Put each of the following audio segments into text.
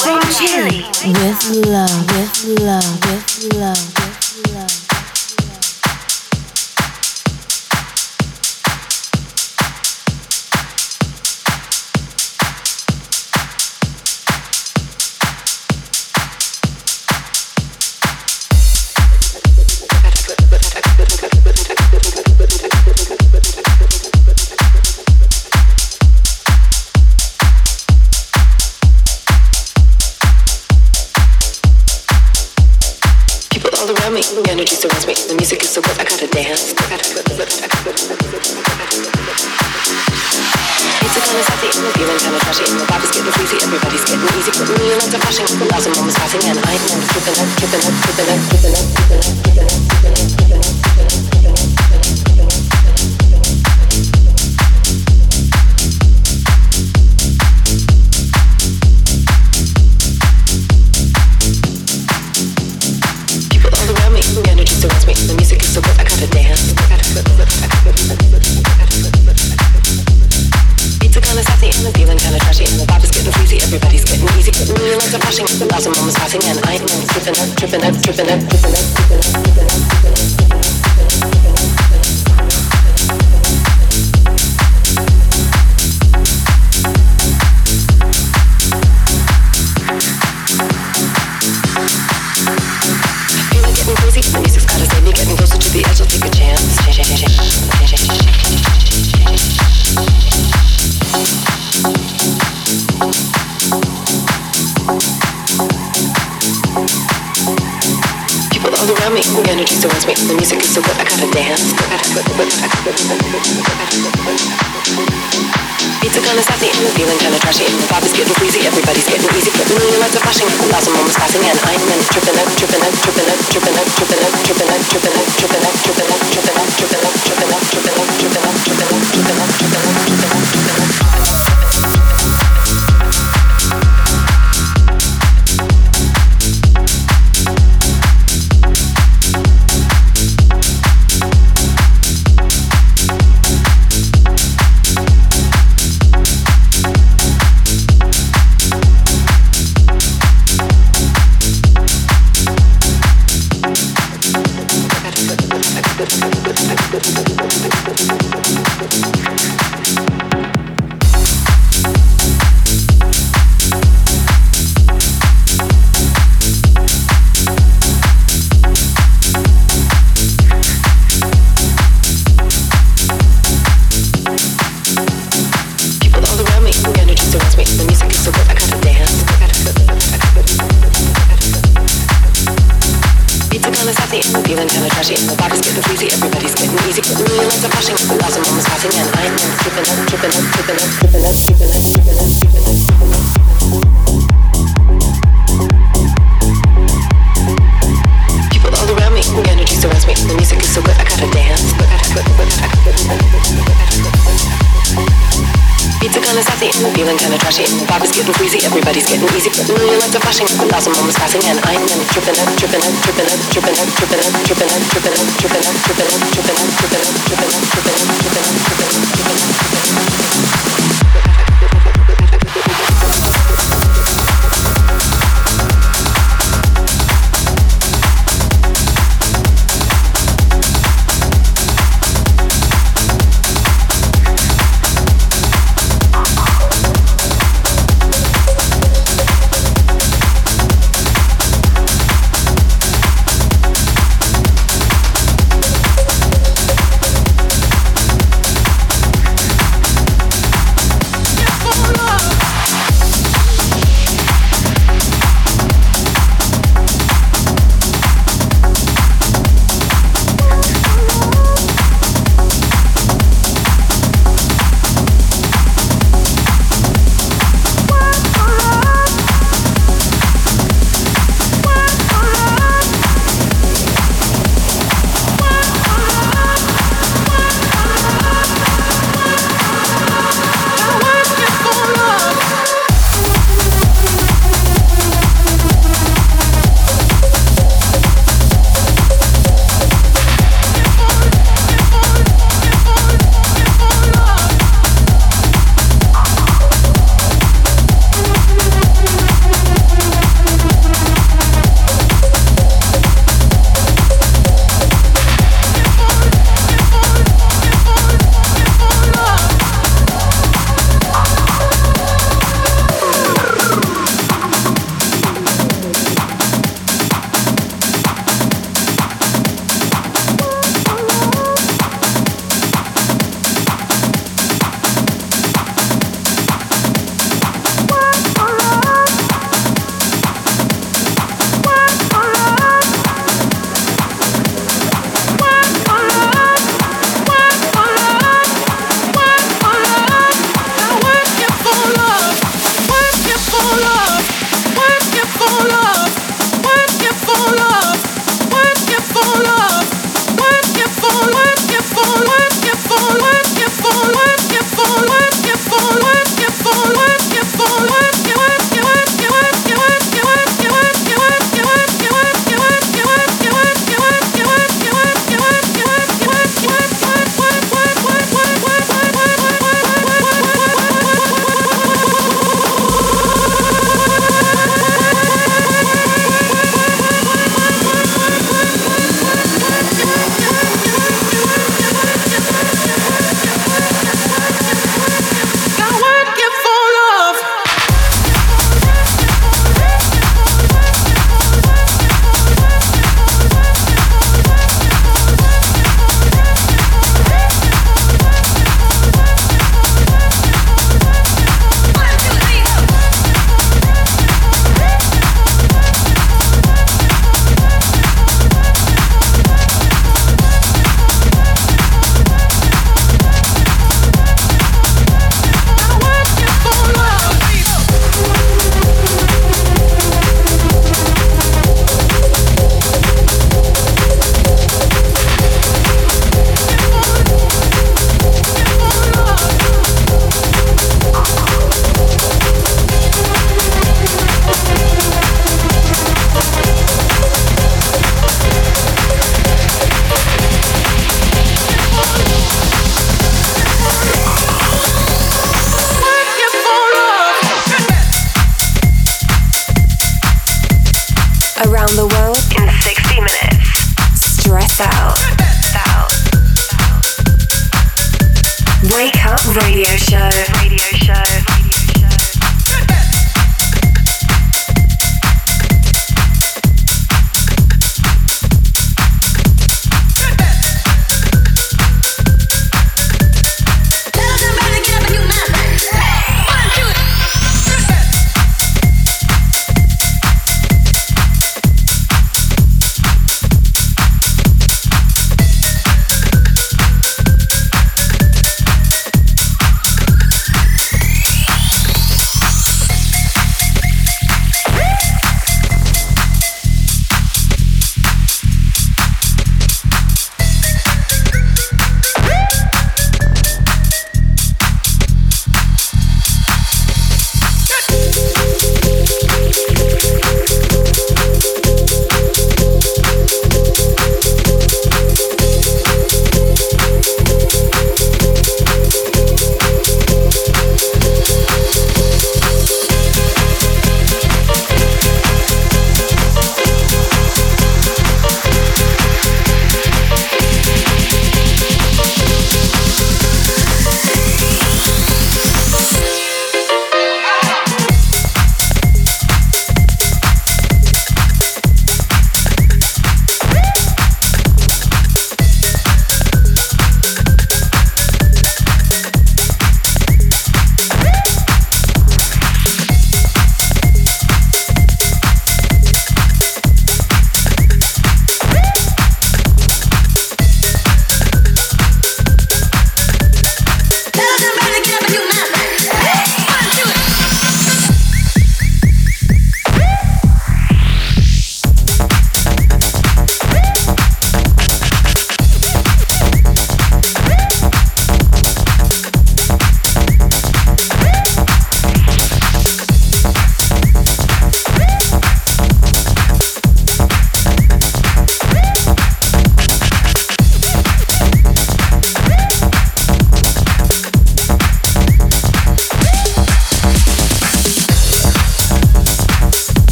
from Chile with love, with love, with love. With love. me, energy surrounds me. The music is so good, I gotta dance. I gotta flip, flip, I gotta flip, of sassy, I'm feeling kind of trashy. My getting freezy, everybody's getting easy. Put of flashing, a thousand moments passing, and I am flipping up, flipping up, flipping up, flipping up, flipping up, flipping up.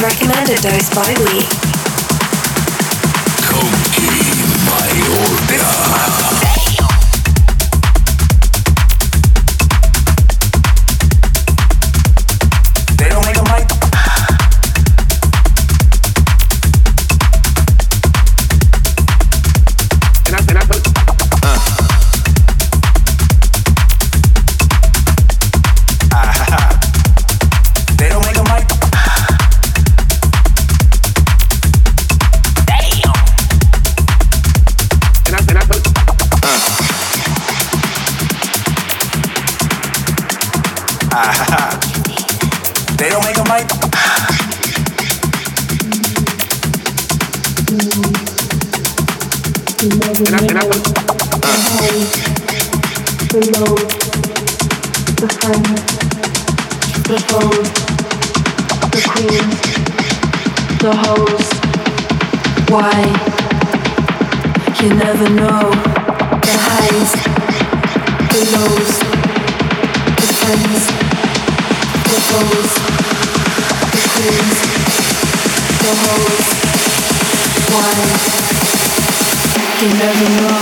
recommended dose by Lee. everyone